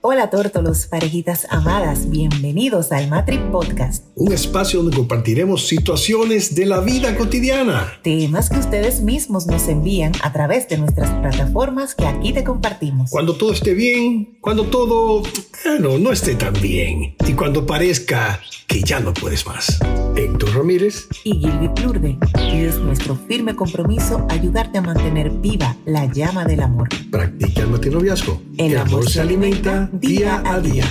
Hola tórtolos, parejitas amadas, bienvenidos al Matri Podcast. Un espacio donde compartiremos situaciones de la vida cotidiana. Temas que ustedes mismos nos envían a través de nuestras plataformas que aquí te compartimos. Cuando todo esté bien, cuando todo, bueno, no esté tan bien. Y cuando parezca que ya no puedes más. Héctor Ramírez y Gilby Plurde. Y es nuestro firme compromiso ayudarte a mantener viva la llama del amor. Practica el matrinoviazgo. El, amor, se alimenta día a día.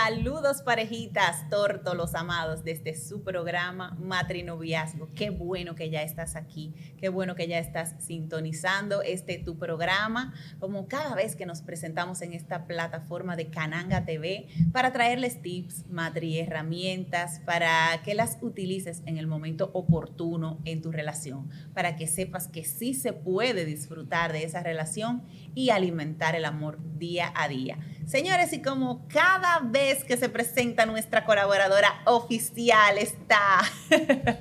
Saludos parejitas, tórtolos amados, desde su programa Matrinoviazgo. Qué bueno que ya estás aquí, qué bueno que ya estás sintonizando este tu programa, como cada vez que nos presentamos en esta plataforma de Cananga TV, para traerles tips, matri herramientas, para que las utilices en el momento oportuno en tu relación, para que sepas que sí se puede disfrutar de esa relación y alimentar el amor día a día. Señores, y como cada vez que se presenta nuestra colaboradora oficial está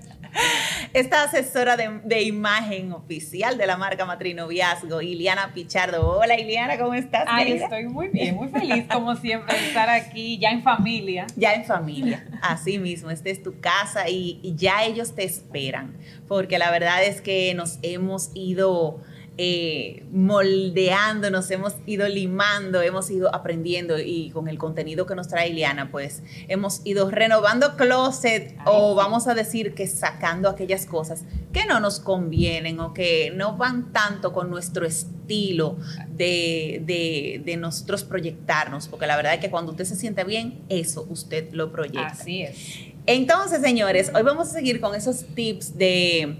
esta asesora de, imagen oficial de la marca Matrinoviazgo, Iliana Pichardo. Hola Iliana, ¿cómo estás? Ay, estoy muy bien, muy feliz como siempre de estar aquí ya en familia. Ya en familia, así mismo, esta es tu casa y, y ya ellos te esperan, porque la verdad es que nos hemos ido eh, moldeando, nos hemos ido limando, hemos ido aprendiendo y con el contenido que nos trae Ileana, pues hemos ido renovando closet o vamos a decir que sacando aquellas cosas que no nos convienen o que no van tanto con nuestro estilo de, de, de nosotros proyectarnos, porque la verdad es que cuando usted se siente bien, eso usted lo proyecta. Así es. Entonces, señores, hoy vamos a seguir con esos tips de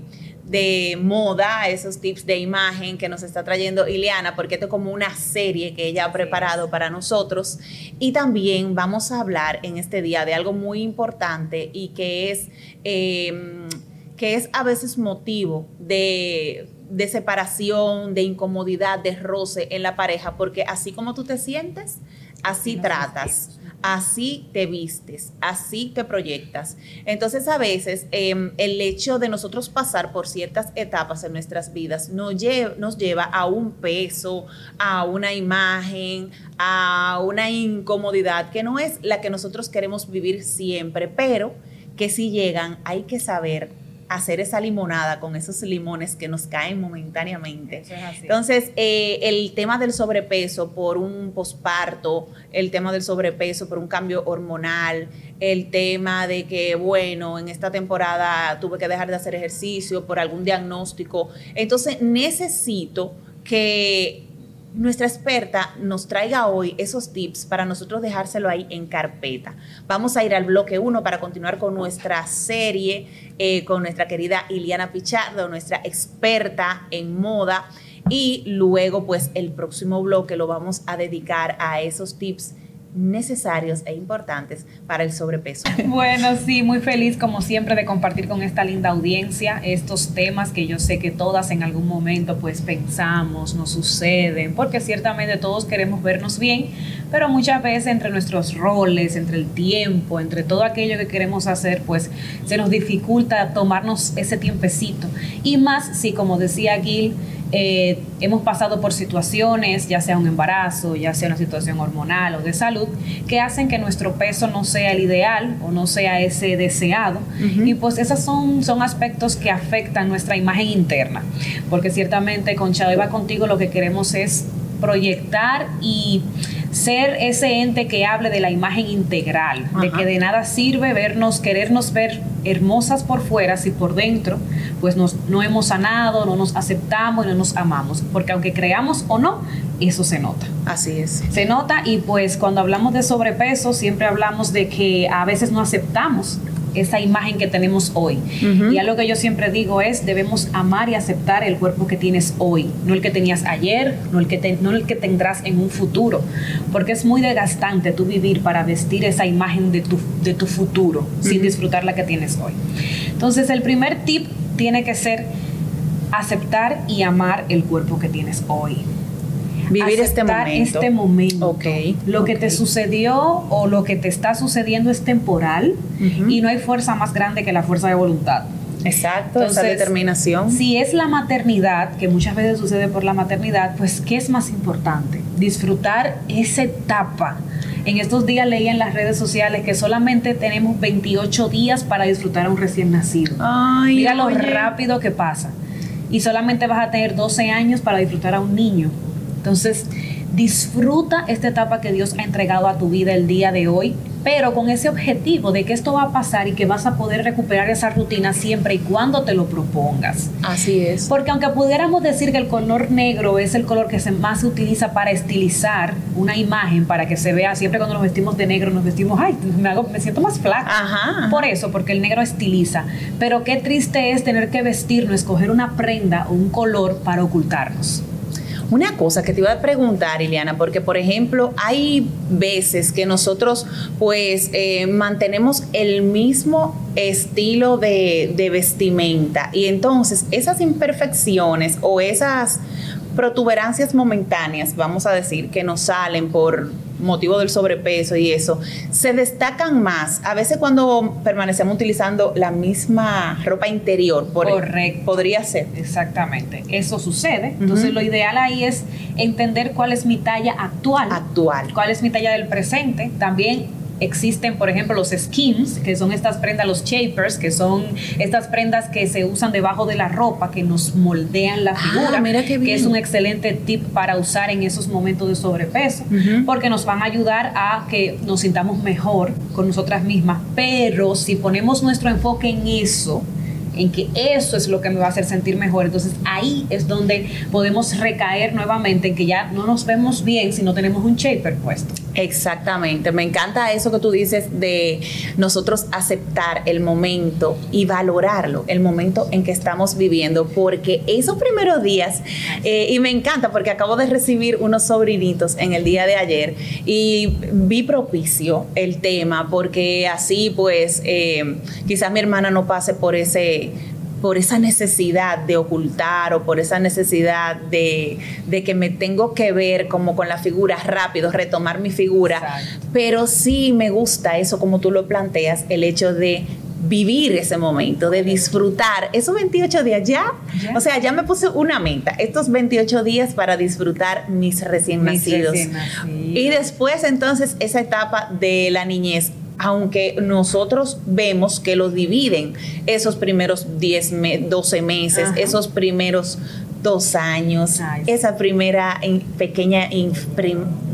de moda, esos tips de imagen que nos está trayendo Ileana, porque esto es como una serie que ella ha preparado para nosotros. Y también vamos a hablar en este día de algo muy importante y que es, em, que es a veces motivo de, de separación, de incomodidad, de roce en la pareja, porque así como tú te sientes, así tratas así te vistes, así te proyectas. Entonces a veces em, el hecho de nosotros pasar por ciertas etapas en nuestras vidas nos, nos lleva a un peso, a una imagen, a una incomodidad que no es la que nosotros queremos vivir siempre, pero que si llegan hay que saber hacer esa limonada con esos limones que nos caen momentáneamente. Entonces, eh, el tema del sobrepeso por un posparto, el tema del sobrepeso por un cambio hormonal, el tema de que, bueno, en esta temporada tuve que dejar de hacer ejercicio por algún diagnóstico. Entonces, necesito que nuestra experta nos traiga hoy esos tips para nosotros dejárselo ahí en carpeta. Vamos a ir al bloque 1 para continuar con nuestra serie eh, con nuestra querida Iliana Pichardo, nuestra experta en moda. Y luego, pues, el próximo bloque lo vamos a dedicar a esos tips necesarios e importantes para el sobrepeso. Bueno, sí, muy feliz como siempre de compartir con esta linda audiencia estos temas que yo sé que todas en algún momento pues pensamos, nos suceden, porque ciertamente todos queremos vernos bien, pero muchas veces entre nuestros roles, entre el tiempo, entre todo aquello que queremos hacer, pues se nos dificulta tomarnos ese tiempecito. Y más si, como decía Gil, eh, hemos pasado por situaciones, ya sea un embarazo, ya sea una situación hormonal o de salud, que hacen que nuestro peso no sea el ideal o no sea ese deseado. Y pues esos son, son aspectos que afectan nuestra imagen interna. Porque ciertamente con va contigo lo que queremos es proyectar y ser ese ente que hable de la imagen integral, de que de nada sirve vernos, querernos ver hermosas por fuera si por dentro pues nos, no hemos sanado, no nos aceptamos y no nos amamos, porque aunque creamos o no, eso se nota. Así es. Se nota y pues cuando hablamos de sobrepeso siempre hablamos de que a veces no aceptamos esa imagen que tenemos hoy. Y algo que yo siempre digo es, debemos amar y aceptar el cuerpo que tienes hoy, no el que tenías ayer, no el que, no el que tendrás en un futuro, porque es muy desgastante tú vivir para vestir esa imagen de tu, de tu futuro sin disfrutar la que tienes hoy. Entonces, el primer tip tiene que ser aceptar y amar el cuerpo que tienes hoy. Vivir este momento. este momento. Okay, lo que te sucedió o lo que te está sucediendo es temporal y no hay fuerza más grande que la fuerza de voluntad. Exacto, esa determinación. Si es la maternidad, que muchas veces sucede por la maternidad, pues ¿qué es más importante? Disfrutar esa etapa. En estos días leí en las redes sociales que solamente tenemos 28 días para disfrutar a un recién nacido. Ay, Mira lo rápido que pasa. Y solamente vas a tener 12 años para disfrutar a un niño. Entonces, disfruta esta etapa que Dios ha entregado a tu vida el día de hoy, pero con ese objetivo de que esto va a pasar y que vas a poder recuperar esa rutina siempre y cuando te lo propongas. Así es. Porque aunque pudiéramos decir que el color negro es el color que se más se utiliza para estilizar una imagen, para que se vea, siempre cuando nos vestimos de negro nos vestimos, ay, me, hago- me siento más flaca. Ajá, ajá. Por eso, porque el negro estiliza. Pero qué triste es tener que vestirnos, escoger una prenda o un color para ocultarnos. Una cosa que te iba a preguntar, Ileana, porque por ejemplo hay veces que nosotros pues eh, mantenemos el mismo estilo de, de vestimenta y entonces esas imperfecciones o esas protuberancias momentáneas, vamos a decir, que nos salen por motivo del sobrepeso y eso, se destacan más. A veces cuando permanecemos utilizando la misma ropa interior, por Correcto. podría ser. Exactamente. Eso sucede. Entonces, lo ideal ahí es entender cuál es mi talla actual. Actual. cuál es mi talla del presente. También existen, por ejemplo, los skims, que son estas prendas, los shapers, que son estas prendas que se usan debajo de la ropa, que nos moldean la Ah, figura, mira qué que bien. es un excelente tip para usar en esos momentos de sobrepeso, porque nos van a ayudar a que nos sintamos mejor con nosotras mismas. Pero si ponemos nuestro enfoque en eso, en que eso es lo que me va a hacer sentir mejor. Entonces ahí es donde podemos recaer nuevamente en que ya no nos vemos bien si no tenemos un shaper puesto. Exactamente, me encanta eso que tú dices de nosotros aceptar el momento y valorarlo, el momento en que estamos viviendo, porque esos primeros días, eh, y me encanta porque acabo de recibir unos sobrinitos en el día de ayer y vi propicio el tema, porque así pues eh, quizás mi hermana no pase por ese por esa necesidad de ocultar o por esa necesidad de, de que me tengo que ver como con la figura rápido, retomar mi figura. Exacto. Pero sí me gusta eso como tú lo planteas, el hecho de vivir ese momento, de disfrutar esos 28 días ya. Ya. O sea, ya me puse una meta, estos 28 días para disfrutar mis recién Mis nacidos. recién nacidos. Y después entonces esa etapa de la niñez, aunque nosotros vemos que los dividen esos primeros 10, me- 12 meses, Ajá. esos primeros dos años, Ay, sí. esa primera in- pequeña inf-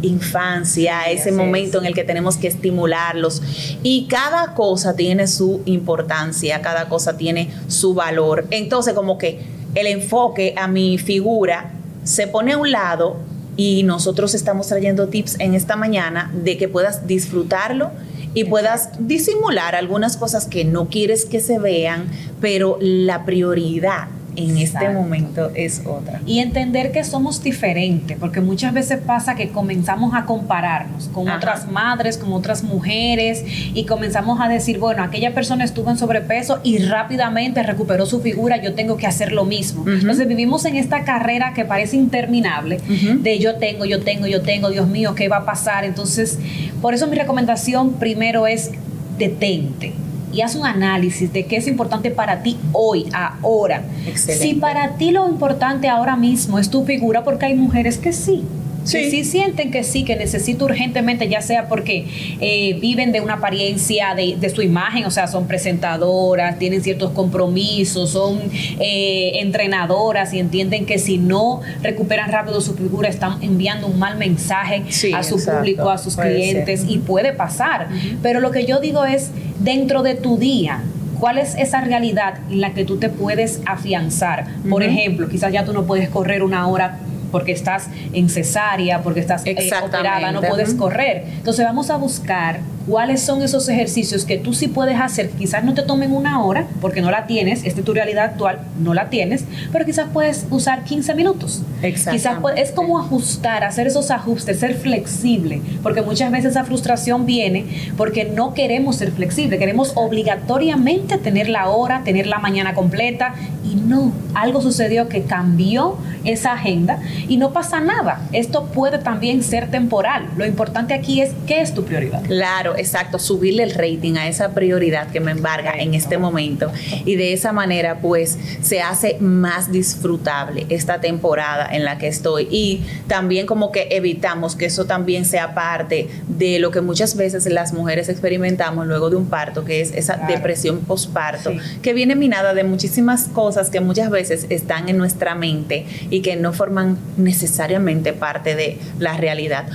infancia, Sí, ese momento es. en el que tenemos que estimularlos. Y cada cosa tiene su importancia, cada cosa tiene su valor. Entonces, como que el enfoque a mi figura se pone a un lado y nosotros estamos trayendo tips en esta mañana de que puedas disfrutarlo y puedas disimular algunas cosas que no quieres que se vean, pero la prioridad en este momento es otra. Y entender que somos diferentes, porque muchas veces pasa que comenzamos a compararnos con Ajá. otras madres, con otras mujeres, y comenzamos a decir, bueno, aquella persona estuvo en sobrepeso y rápidamente recuperó su figura, yo tengo que hacer lo mismo. Entonces vivimos en esta carrera que parece interminable, de yo tengo, yo tengo, yo tengo, Dios mío, ¿qué va a pasar? Entonces, por eso mi recomendación primero es detente. Y haz un análisis de qué es importante para ti hoy, ahora. Excelente. Si para ti lo importante ahora mismo es tu figura, porque hay mujeres que sí. Que Sí. sienten que sí, que necesito urgentemente, ya sea porque eh, viven de una apariencia de, de su imagen, o sea, son presentadoras, tienen ciertos compromisos, son eh, entrenadoras y entienden que si no recuperan rápido su figura, están enviando un mal mensaje Sí, a su exacto. público, a sus Puede clientes ser. y puede pasar. Pero lo que yo digo es, dentro de tu día, ¿Cuál es esa realidad en la que tú te puedes afianzar? Por ejemplo, quizás ya tú no puedes correr una hora porque estás en cesárea, porque estás eh, operada, no puedes correr. Entonces vamos a buscar cuáles son esos ejercicios que tú sí puedes hacer. Quizás no te tomen una hora porque no la tienes, esta es tu realidad actual, no la tienes, pero quizás puedes usar 15 minutos. Quizás es como ajustar, hacer esos ajustes, ser flexible, porque muchas veces esa frustración viene porque no queremos ser flexible, queremos obligatoriamente tener la hora, tener la mañana completa y no, algo sucedió que cambió esa agenda y no pasa nada. Esto puede también ser temporal. Lo importante aquí es qué es tu prioridad. Claro, exacto, subirle el rating a esa prioridad que me embarga en este momento. Y de esa manera pues se hace más disfrutable esta temporada en la que estoy. Y también como que evitamos que eso también sea parte de lo que muchas veces las mujeres experimentamos luego de un parto, que es esa depresión postparto, que viene minada de muchísimas cosas que muchas veces están en nuestra mente y que no forman necesariamente parte de la realidad.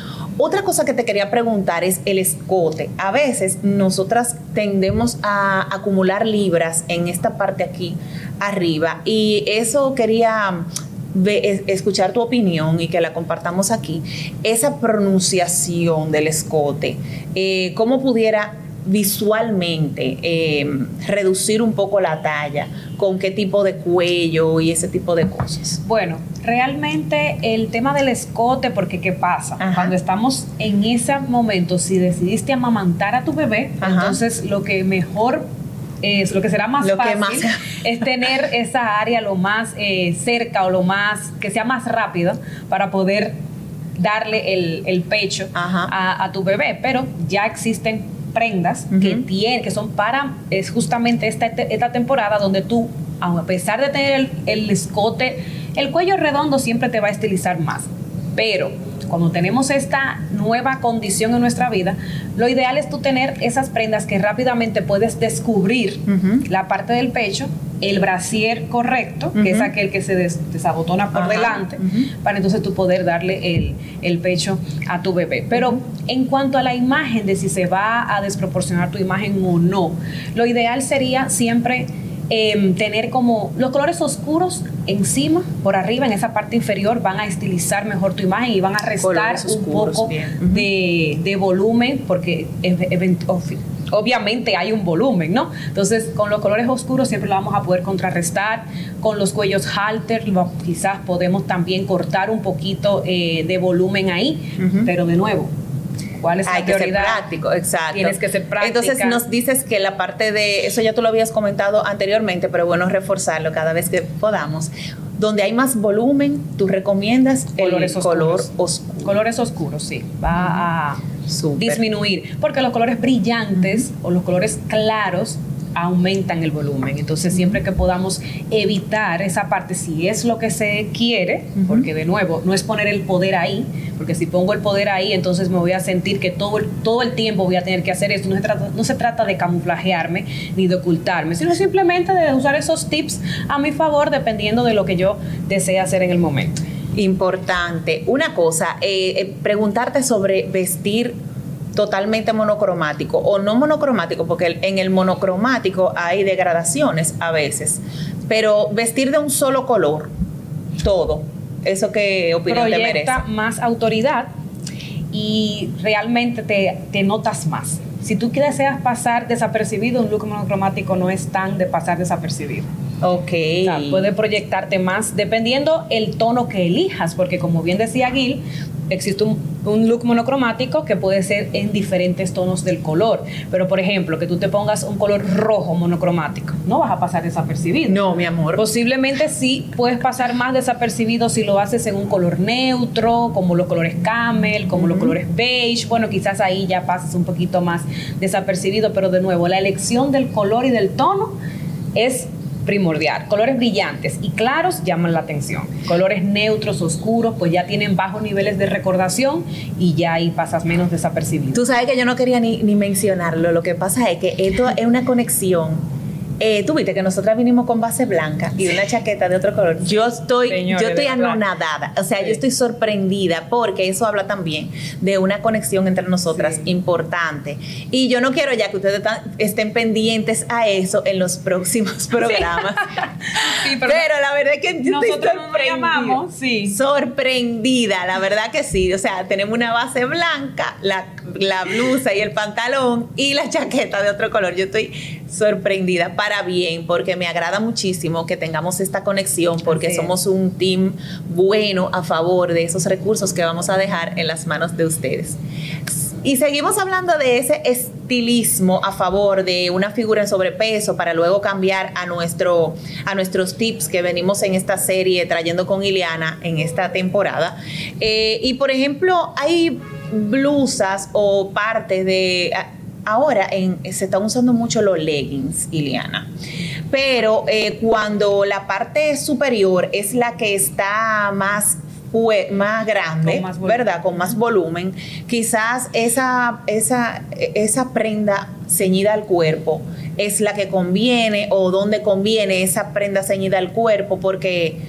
Otra cosa que te quería preguntar es el escote. A veces nosotras tendemos a acumular libras en esta parte aquí arriba y eso quería escuchar tu opinión y que la compartamos aquí. Esa pronunciación del escote, eh, ¿cómo pudiera visualmente eh, reducir un poco la talla, con qué tipo de cuello y ese tipo de cosas. Bueno, realmente el tema del escote, porque ¿qué pasa? Cuando estamos en ese momento, si decidiste amamantar a tu bebé, entonces lo que mejor es lo que será más fácil es tener esa área lo más eh, cerca o lo más que sea más rápido para poder darle el, pecho a, a, tu bebé. Pero ya existen prendas que tienen, que son para, es justamente esta, esta temporada donde tú, a pesar de tener el, escote, el cuello redondo siempre te va a estilizar más. Pero cuando tenemos esta nueva condición en nuestra vida, lo ideal es tú tener esas prendas que rápidamente puedes descubrir la parte del pecho el brasier correcto, que es aquel que se desabotona por delante, para entonces tú poder darle el, pecho a tu bebé. Pero en cuanto a la imagen de si se va a desproporcionar tu imagen o no, lo ideal sería siempre em, tener como los colores oscuros encima, por arriba, en esa parte inferior, van a estilizar mejor tu imagen y van a restar un poco de, de, volumen, porque obviamente hay un volumen, ¿no? Entonces, con los colores oscuros siempre lo vamos a poder contrarrestar. Con los cuellos halter, quizás podemos también cortar un poquito eh, de volumen ahí, pero de nuevo, ¿Cuál es Hay que ser práctico, exacto. Tienes que ser práctico. Entonces nos dices que la parte de, eso ya tú lo habías comentado anteriormente, pero bueno reforzarlo cada vez que podamos. Donde hay más volumen, tú recomiendas el color oscuro. Colores oscuros, sí. Va a disminuir. Porque los colores brillantes o los colores claros aumentan el volumen. Entonces, siempre que podamos evitar esa parte, si es lo que se quiere, porque de nuevo, no es poner el poder ahí, porque si pongo el poder ahí, entonces me voy a sentir que todo el, todo el tiempo voy a tener que hacer esto. No se, trata, no se trata de camuflajearme ni de ocultarme, sino simplemente de usar esos tips a mi favor, dependiendo de lo que yo desee hacer en el momento. Importante. Una cosa, eh, eh, preguntarte sobre vestir totalmente monocromático o no monocromático, porque en el monocromático hay degradaciones a veces, pero vestir de un solo color, todo, ¿eso qué opinión te merece? más autoridad y realmente te, te notas más. Si tú deseas pasar desapercibido, un look monocromático no es tan de pasar desapercibido. Ok. puede proyectarte más dependiendo el tono que elijas, porque como bien decía Gil, existe un, look monocromático que puede ser en diferentes tonos del color. Pero, por ejemplo, que tú te pongas un color rojo monocromático, no vas a pasar desapercibido. No, mi amor. Posiblemente sí puedes pasar más desapercibido si lo haces en un color neutro, como los colores camel, como los colores beige. Bueno, quizás ahí ya pasas un poquito más desapercibido, pero de nuevo, la elección del color y del tono es primordial. Colores brillantes y claros llaman la atención. Colores neutros, oscuros, pues ya tienen bajos niveles de recordación y ya ahí pasas menos desapercibido. Tú sabes que yo no quería ni, ni mencionarlo. Lo que pasa es que esto es una conexión eh, tú viste que nosotras vinimos con base blanca y una chaqueta de otro color. Yo estoy, yo estoy anonadada, o sea, yo estoy sorprendida porque eso habla también de una conexión entre nosotras importante. Y yo no quiero ya que ustedes estén pendientes a eso en los próximos programas. pero, la verdad es que yo estoy sorprendida. sorprendida, la verdad que sí. O sea, tenemos una base blanca, la, la blusa y el pantalón y la chaqueta de otro color. Yo estoy sorprendida para bien, porque me agrada muchísimo que tengamos esta conexión, porque somos un team bueno a favor de esos recursos que vamos a dejar en las manos de ustedes. Y seguimos hablando de ese estilismo a favor de una figura en sobrepeso para luego cambiar a, nuestro, a nuestros tips que venimos en esta serie trayendo con Ileana en esta temporada. Eh, y por ejemplo, hay blusas o partes de ahora en, se están usando mucho los leggings, Iliana. Pero eh, cuando la parte superior es la que está más más grande, ¿verdad? Con más volumen, quizás esa, esa, esa prenda ceñida al cuerpo es la que conviene o donde conviene esa prenda ceñida al cuerpo porque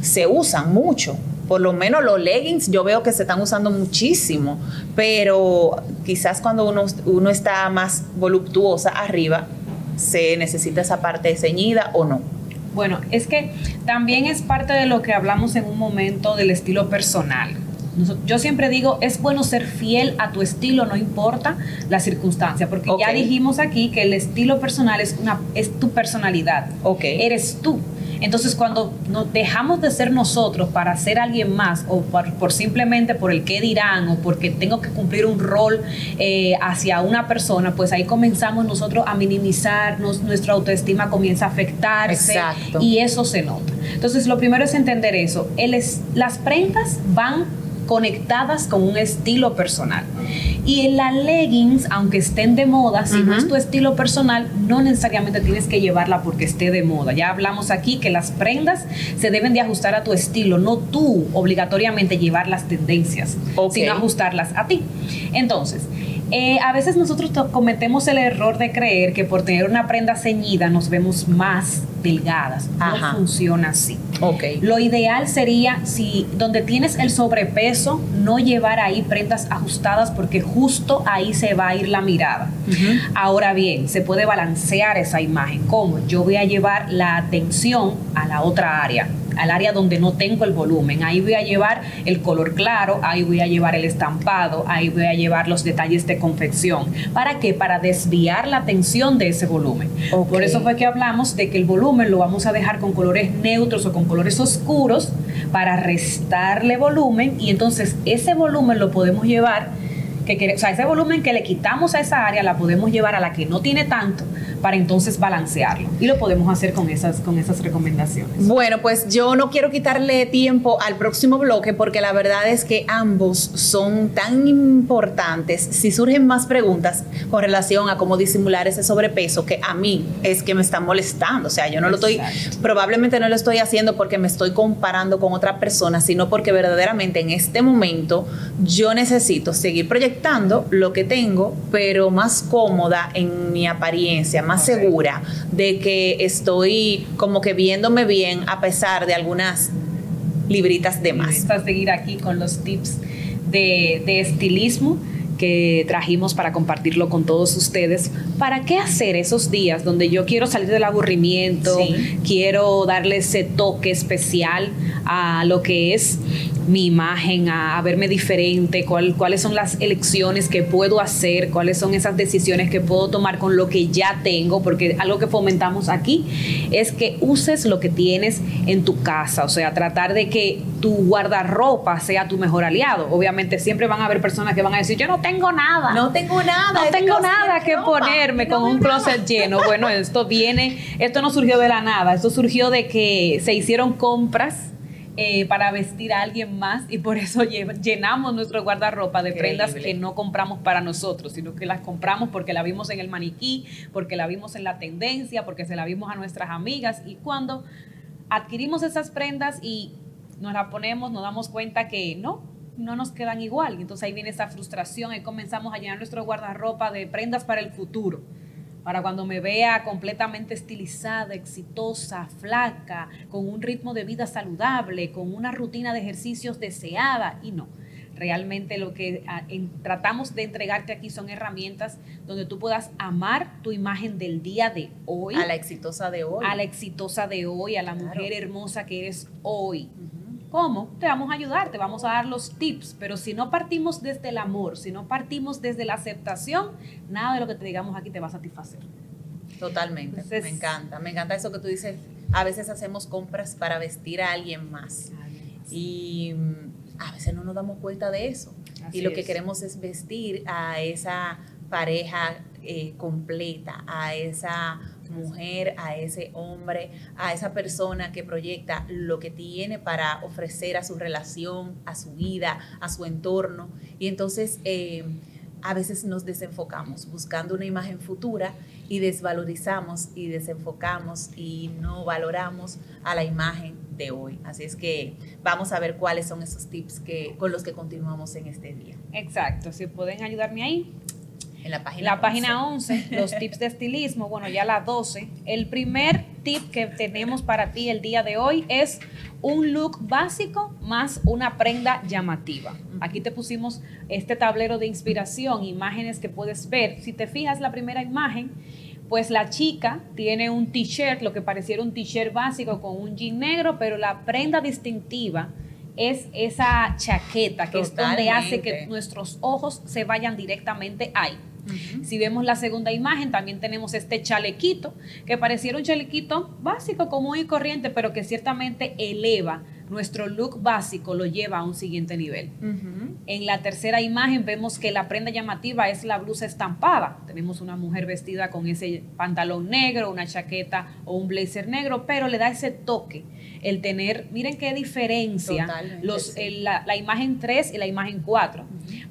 se usan mucho por lo menos los leggings yo veo que se están usando muchísimo, pero quizás cuando uno, uno está más voluptuosa arriba, se necesita esa parte ceñida o no. Bueno, es que también es parte de lo que hablamos en un momento del estilo personal. Yo siempre digo, es bueno ser fiel a tu estilo, no importa la circunstancia, porque ya dijimos aquí que el estilo personal es, una, es tu personalidad. Okay. Eres tú. Entonces, cuando nos dejamos de ser nosotros para ser alguien más, o por, simplemente por el qué dirán, o porque tengo que cumplir un rol eh, hacia una persona, pues ahí comenzamos nosotros a minimizarnos, nuestra autoestima comienza a afectarse y eso se nota. Entonces, lo primero es entender eso. las prendas van conectadas con un estilo personal. Y en las leggings, aunque estén de moda, si no es tu estilo personal, no necesariamente tienes que llevarla porque esté de moda. Ya hablamos aquí que las prendas se deben de ajustar a tu estilo, no tú obligatoriamente llevar las tendencias, sino ajustarlas a ti. Entonces, eh, a veces nosotros cometemos el error de creer que por tener una prenda ceñida nos vemos más delgadas. No funciona así. Okay. Lo ideal sería si donde tienes el sobrepeso, no llevar ahí prendas ajustadas porque justo ahí se va a ir la mirada. Ahora bien, se puede balancear esa imagen. ¿Cómo? Yo voy a llevar la atención a la otra área al área donde no tengo el volumen. Ahí voy a llevar el color claro, ahí voy a llevar el estampado, ahí voy a llevar los detalles de confección. ¿Para qué? Para desviar la atención de ese volumen. Por eso fue que hablamos de que el volumen lo vamos a dejar con colores neutros o con colores oscuros para restarle volumen y entonces ese volumen lo podemos llevar que, o sea, ese volumen que le quitamos a esa área la podemos llevar a la que no tiene tanto para entonces balancearlo. Y lo podemos hacer con esas, con esas recomendaciones. Bueno, pues yo no quiero quitarle tiempo al próximo bloque porque la verdad es que ambos son tan importantes. Si surgen más preguntas con relación a cómo disimular ese sobrepeso que a mí es que me está molestando. O sea, yo no lo estoy, probablemente no lo estoy haciendo porque me estoy comparando con otra persona, sino porque verdaderamente en este momento yo necesito seguir proyectando lo que tengo, pero más cómoda en mi apariencia, más segura de que estoy como que viéndome bien a pesar de algunas libritas de más. Vamos a seguir aquí con los tips de, de estilismo que trajimos para compartirlo con todos ustedes. ¿Para qué hacer esos días donde yo quiero salir del aburrimiento, quiero darle ese toque especial a lo que es mi imagen, a, verme diferente, cuáles son las elecciones que puedo hacer, cuáles son esas decisiones que puedo tomar con lo que ya tengo, porque algo que fomentamos aquí es que uses lo que tienes en tu casa, o sea, tratar de que tu guardarropa sea tu mejor aliado. Obviamente siempre van a haber personas que van a decir, yo no tengo nada. No tengo nada. No tengo nada que ponerme con un closet lleno. Bueno, esto viene, esto no surgió de la nada, esto surgió de que se hicieron compras eh, para vestir a alguien más y por eso llenamos nuestro guardarropa de prendas que no compramos para nosotros, sino que las compramos porque la vimos en el maniquí, porque la vimos en la tendencia, porque se la vimos a nuestras amigas. Y cuando adquirimos esas prendas y nos las ponemos, nos damos cuenta que no, no nos quedan igual. Entonces ahí viene esa frustración y comenzamos a llenar nuestro guardarropa de prendas para el futuro para cuando me vea completamente estilizada, exitosa, flaca, con un ritmo de vida saludable, con una rutina de ejercicios deseada y no. Realmente lo que ah, tratamos de entregarte aquí son herramientas donde tú puedas amar tu imagen del día de hoy. A la exitosa de hoy. A la exitosa de hoy, a la mujer hermosa que eres hoy. ¿Cómo? Te vamos a ayudar, te vamos a dar los tips, pero si no partimos desde el amor, si no partimos desde la aceptación, nada de lo que te digamos aquí te va a satisfacer. Totalmente, me encanta, me encanta eso que tú dices, a veces hacemos compras para vestir a alguien más. Y a veces no nos damos cuenta de eso. Así y lo que queremos es vestir a esa pareja eh, completa, a esa mujer, a ese hombre, a esa persona que proyecta lo que tiene para ofrecer a su relación, a su vida, a su entorno. Y entonces eh, a veces nos desenfocamos buscando una imagen futura y desvalorizamos y desenfocamos y no valoramos a la imagen de hoy. Así es que vamos a ver cuáles son esos tips que, con los que continuamos en este día. Exacto, si pueden ayudarme ahí. En la página La página 11, los tips de estilismo, bueno, ya la 12. El primer tip que tenemos para ti el día de hoy es un look básico más una prenda llamativa. Aquí te pusimos este tablero de inspiración, imágenes que puedes ver. Si te fijas la primera imagen, pues la chica tiene un t-shirt, lo que pareciera un t-shirt básico con un jean negro, pero la prenda distintiva es esa chaqueta que es donde hace que nuestros ojos se vayan directamente ahí. Si vemos la segunda imagen, también tenemos este chalequito, que pareciera un chalequito básico, común y corriente, pero que ciertamente eleva nuestro look básico, lo lleva a un siguiente nivel. En la tercera imagen vemos que la prenda llamativa es la blusa estampada. Tenemos una mujer vestida con ese pantalón negro, una chaqueta o un blazer negro, pero le da ese toque. El tener, miren qué diferencia Totalmente, los, sí. el- la, la imagen 3 y la imagen 4.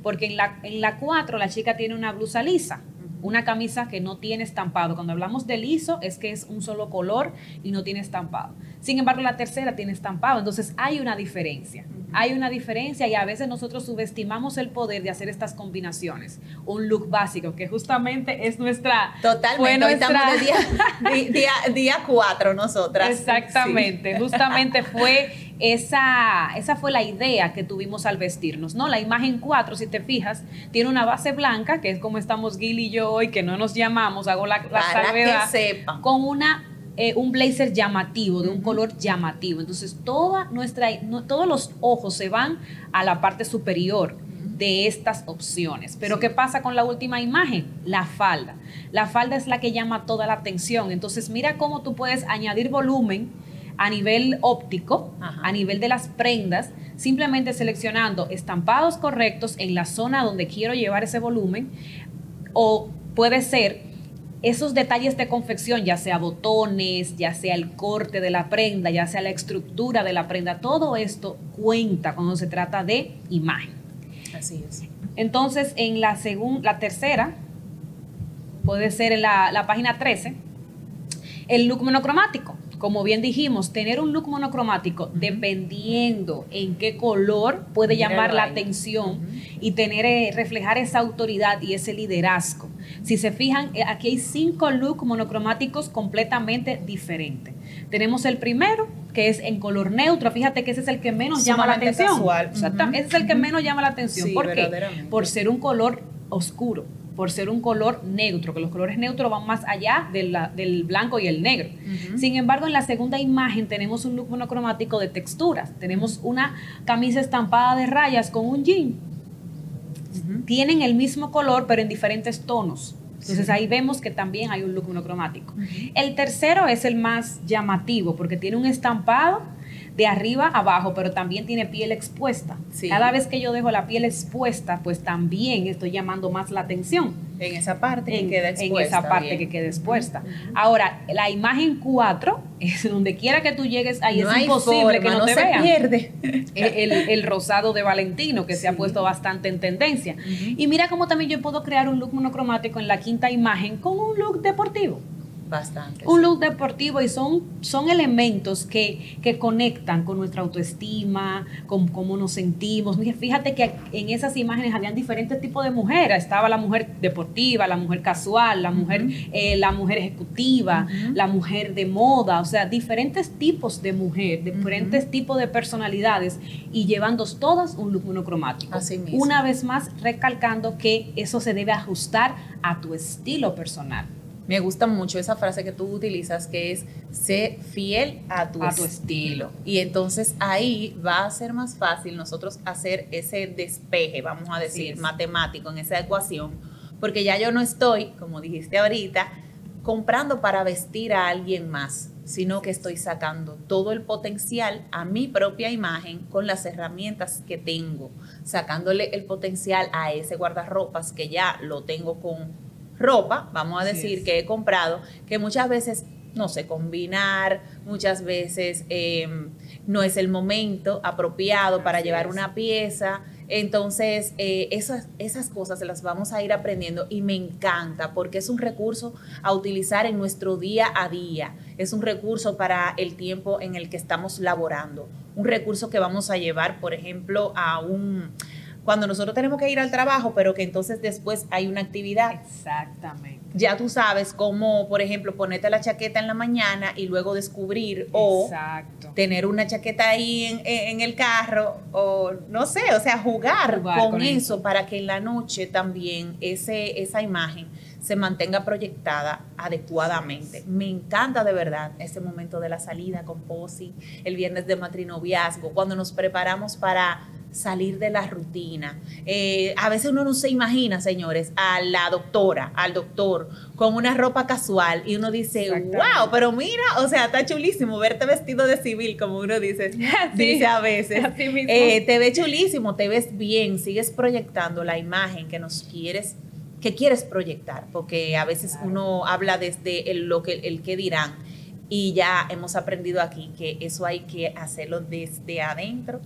Porque en la, en la 4 la chica tiene una blusa lisa, una camisa que no tiene estampado. Cuando hablamos de liso es que es un solo color y no tiene estampado. Sin embargo, la tercera tiene estampado. Entonces hay una diferencia. Hay una diferencia y a veces nosotros subestimamos el poder de hacer estas combinaciones. Un look básico, que justamente es nuestra... Totalmente. Hoy nuestra- estamos de día, día, día cuatro nosotras. Exactamente, justamente fue esa, esa fue la idea que tuvimos al vestirnos, ¿no? La imagen 4, si te fijas, tiene una base blanca, que es como estamos Gil y yo hoy, que no nos llamamos, hago la, la Para salvedad, que sepan. con una eh, un blazer llamativo, de un color llamativo. Entonces, toda nuestra, no- todos los ojos se van a la parte superior de estas opciones. Pero Sí. ¿qué pasa con la última imagen? La falda. La falda es la que llama toda la atención. Entonces, mira cómo tú puedes añadir volumen a nivel óptico, Ajá. a nivel de las prendas, simplemente seleccionando estampados correctos en la zona donde quiero llevar ese volumen o puede ser esos detalles de confección, ya sea botones, ya sea el corte de la prenda, ya sea la estructura de la prenda, todo esto cuenta cuando se trata de imagen. Así es. Entonces, en la segunda, la tercera, puede ser en la, la página 13, el look monocromático. Como bien dijimos, tener un look monocromático, dependiendo en qué color, puede llamar la atención y tener, eh, reflejar esa autoridad y ese liderazgo. Si se fijan, eh, aquí hay cinco looks monocromáticos completamente diferentes. Tenemos el primero, que es en color neutro. Fíjate que ese es el que menos llama la atención. casual. Exactamente. Ujú. Ese es el que menos llama la atención. Sí, ¿Por qué? Por ser un color oscuro, por ser un color neutro, que los colores neutros van más allá de la- del blanco y el negro. Sin embargo, en la segunda imagen tenemos un look monocromático de texturas. Tenemos una camisa estampada de rayas con un jean. Tienen el mismo color, pero en diferentes tonos. Entonces Sí. ahí vemos que también hay un look monocromático. El tercero es el más llamativo porque tiene un estampado de arriba a abajo, pero también tiene piel expuesta. Sí. Cada vez que yo dejo la piel expuesta, pues también estoy llamando más la atención En esa parte en, que queda en expuesta. esa parte bien. que queda expuesta. Ahora, la imagen 4 es donde quiera que tú llegues, ahí no es imposible forma, que no, te se vean. pierde. El, el rosado de Valentino, que se ha puesto bastante en tendencia. Ujú. Y mira cómo también yo puedo crear un look monocromático en la quinta imagen con un look deportivo. Bastante. Un look deportivo y son, son elementos que, que conectan con nuestra autoestima, con cómo nos sentimos. Fíjate que en esas imágenes habían diferentes tipos de mujeres. Estaba la mujer deportiva, la mujer casual, la mujer, eh, la mujer ejecutiva, la mujer de moda, o sea, diferentes tipos de mujer, diferentes tipos de personalidades y llevando todas un look monocromático. Así mismo. Una vez más, recalcando que eso se debe ajustar a tu estilo personal. Me gusta mucho esa frase que tú utilizas que es ser fiel a tu, A tu estilo. Y entonces ahí va a ser más fácil nosotros hacer ese despeje, vamos a decir, matemático en esa ecuación, porque ya yo no estoy, como dijiste ahorita, comprando para vestir a alguien más. sino que estoy sacando todo el potencial a mi propia imagen con las herramientas que tengo, sacándole el potencial a ese guardarropas que ya lo tengo con ropa, vamos a decir, que he comprado, que muchas veces no sé combinar, muchas veces em, no es el momento apropiado para llevar una pieza. Entonces, eh, esas, esas cosas se las vamos a ir aprendiendo y me encanta porque es un recurso a utilizar en nuestro día a día. Es un recurso para el tiempo en el que estamos laborando. Un recurso que vamos a llevar, por ejemplo, a un cuando nosotros tenemos que ir al trabajo, pero que entonces después hay una actividad. Exactamente. Ya tú sabes cómo, por ejemplo, ponerte la chaqueta en la mañana y luego descubrir o tener una chaqueta ahí en, el carro o no sé, o sea, jugar, con, eso, para que en la noche también ese, esa imagen se mantenga proyectada adecuadamente. Me encanta de verdad ese momento de la salida con Posi, el viernes de matrinoviazgo, cuando nos preparamos para salir de la rutina. Eh, a veces uno no se imagina, señores, a la doctora, al doctor, con una ropa casual y uno dice, wow, pero mira, o sea, está chulísimo verte vestido de civil, como uno dice, dice a veces. Eh, te ves chulísimo, te ves bien, sigues proyectando la imagen que nos quieres que quieres proyectar, porque a veces uno habla desde el, lo que el que dirán y ya hemos aprendido aquí que eso hay que hacerlo desde adentro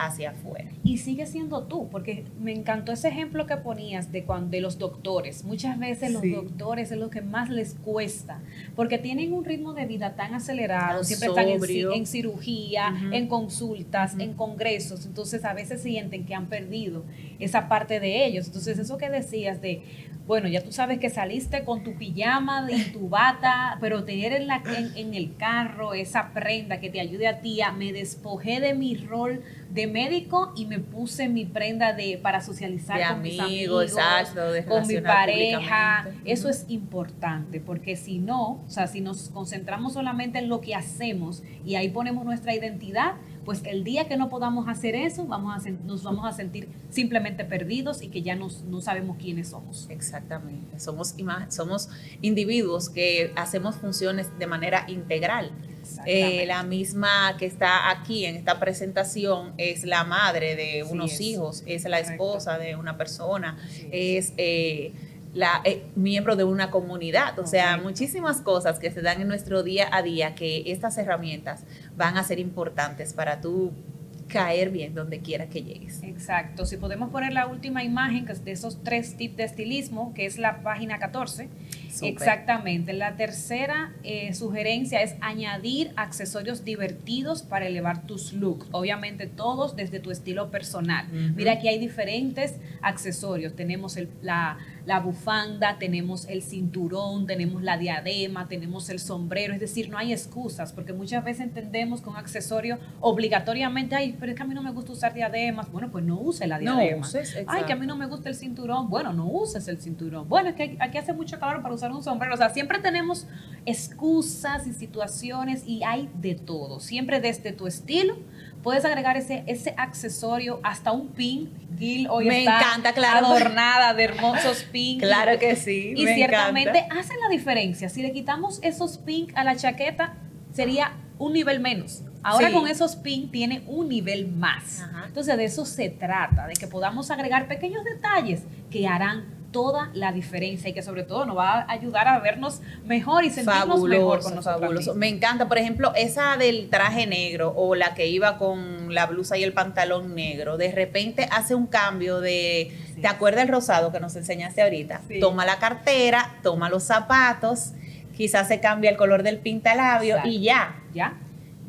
hacia afuera. Y sigue siendo tú, porque me encantó ese ejemplo que ponías de, cuando, de los doctores. Muchas veces los doctores es lo que más les cuesta, porque tienen un ritmo de vida tan acelerado, siempre están en, cirugía, en consultas, en congresos, entonces a veces sienten que han perdido esa parte de ellos. Entonces eso que decías de, bueno, ya tú sabes que saliste con tu pijama y tu bata, pero tener en, la, en, el carro esa prenda que te ayude a ti, a, me despojé de mi rol de médico y me puse mi prenda de para socializar con mis amigos, con mi pareja. Eso es importante porque si no, o sea, si nos concentramos solamente en lo que hacemos y ahí ponemos nuestra identidad, pues el día que no podamos hacer eso, vamos a, nos vamos a sentir simplemente perdidos y que ya nos, no sabemos quiénes somos. Exactamente, somos, somos individuos que hacemos funciones de manera integral. Eh, la misma que está aquí en esta presentación es la madre de unos hijos, es la esposa de una persona, es... Eh, la, eh, miembro de una comunidad. O sea, muchísimas cosas que se dan en nuestro día a día que estas herramientas van a ser importantes para tú caer bien donde quiera que llegues. Exacto. Si podemos poner la última imagen que es de esos tres tips de estilismo, que es la página 14. Exactamente. La tercera eh, sugerencia es añadir accesorios divertidos para elevar tus looks. Obviamente todos desde tu estilo personal. Mira, aquí hay diferentes accesorios. Tenemos el, la la bufanda, tenemos el cinturón, tenemos la diadema, tenemos el sombrero, es decir, no hay excusas, porque muchas veces entendemos con accesorio obligatoriamente, ay, pero es que a mí no me gusta usar diademas, bueno, pues no use la diadema. No ay, que a mí no me gusta el cinturón, bueno, no uses el cinturón. Bueno, es que aquí hace mucho calor para usar un sombrero, o sea, siempre tenemos excusas y situaciones y hay de todo, siempre desde tu estilo puedes agregar ese, ese accesorio, hasta un pin. Gil hoy me encanta, claro. adornada de hermosos pins. claro que sí. Y ciertamente hacen la diferencia. Si le quitamos esos pins a la chaqueta, sería un nivel menos. Ahora con esos pins tiene un nivel más. Entonces de eso se trata, de que podamos agregar pequeños detalles que harán toda la diferencia y que sobre todo nos va a ayudar a vernos mejor y sentirnos mejor con nosotros. Fabuloso. Me encanta, por ejemplo, esa del traje negro o la que iba con la blusa y el pantalón negro, de repente hace un cambio de, ¿te acuerdas el rosado que nos enseñaste ahorita? Toma la cartera, toma los zapatos, quizás se cambia el color del pintalabio y ya. Ya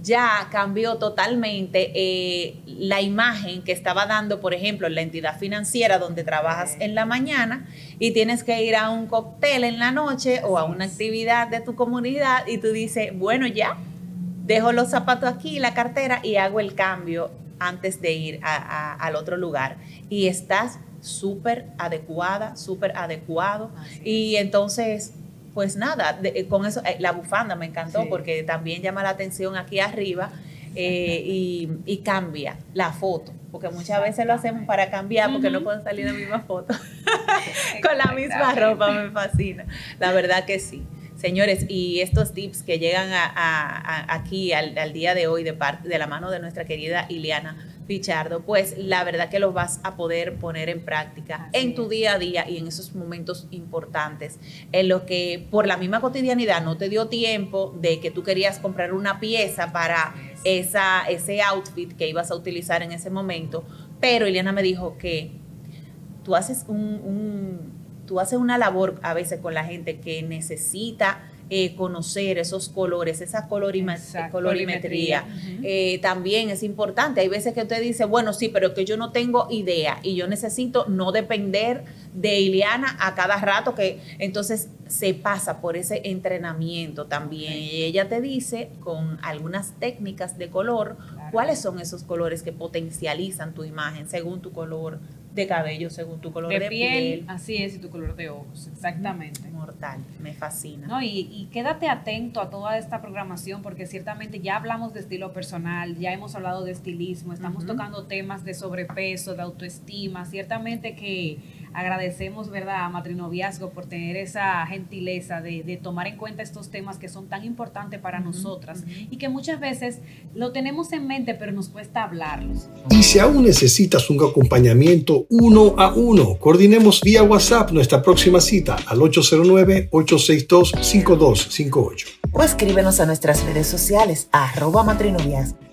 ya cambió totalmente eh, la imagen que estaba dando, por ejemplo, en la entidad financiera donde trabajas en la mañana y tienes que ir a un cóctel en la noche o a una actividad de tu comunidad y tú dices, bueno, ya, dejo los zapatos aquí, la cartera y hago el cambio antes de ir al otro lugar. Y estás súper adecuada, súper adecuado. Y entonces pues nada, eh, con eso, eh, la bufanda me encantó porque también llama la atención aquí arriba eh, y, cambia la foto, porque muchas veces lo hacemos para cambiar porque no pueden salir la misma foto. Con la misma ropa, me fascina. La verdad que sí. Señores, y estos tips que llegan a, aquí al, día de hoy de, parte, de la mano de nuestra querida Ileana Pichardo, pues la verdad que los vas a poder poner en práctica en tu día a día y en esos momentos importantes, en los que por la misma cotidianidad no te dio tiempo de que tú querías comprar una pieza para esa, ese outfit que ibas a utilizar en ese momento, pero Ileana me dijo que tú haces un tú haces una labor a veces con la gente que necesita eh, conocer esos colores, esa colorimetría. Eh, también es importante. Hay veces que usted dice, bueno, sí, pero que yo no tengo idea y yo necesito no depender de Ileana a cada rato, que entonces se pasa por ese entrenamiento también. Y ella te dice con algunas técnicas de color cuáles son esos colores que potencializan tu imagen según tu color de cabello según tu color de, piel, Así es, y tu color de ojos, exactamente. Mortal, me fascina. No, y, quédate atento a toda esta programación porque ciertamente ya hablamos de estilo personal, ya hemos hablado de estilismo, estamos tocando temas de sobrepeso, de autoestima, ciertamente que agradecemos, ¿verdad?, a Matrinoviazgo por tener esa gentileza de, tomar en cuenta estos temas que son tan importantes para nosotras y que muchas veces lo tenemos en mente, pero nos cuesta hablarlos. Y si aún necesitas un acompañamiento uno a uno, coordinemos vía WhatsApp nuestra próxima cita al 809-862-5258. O escríbenos a nuestras redes sociales, arroba matrinoviazgo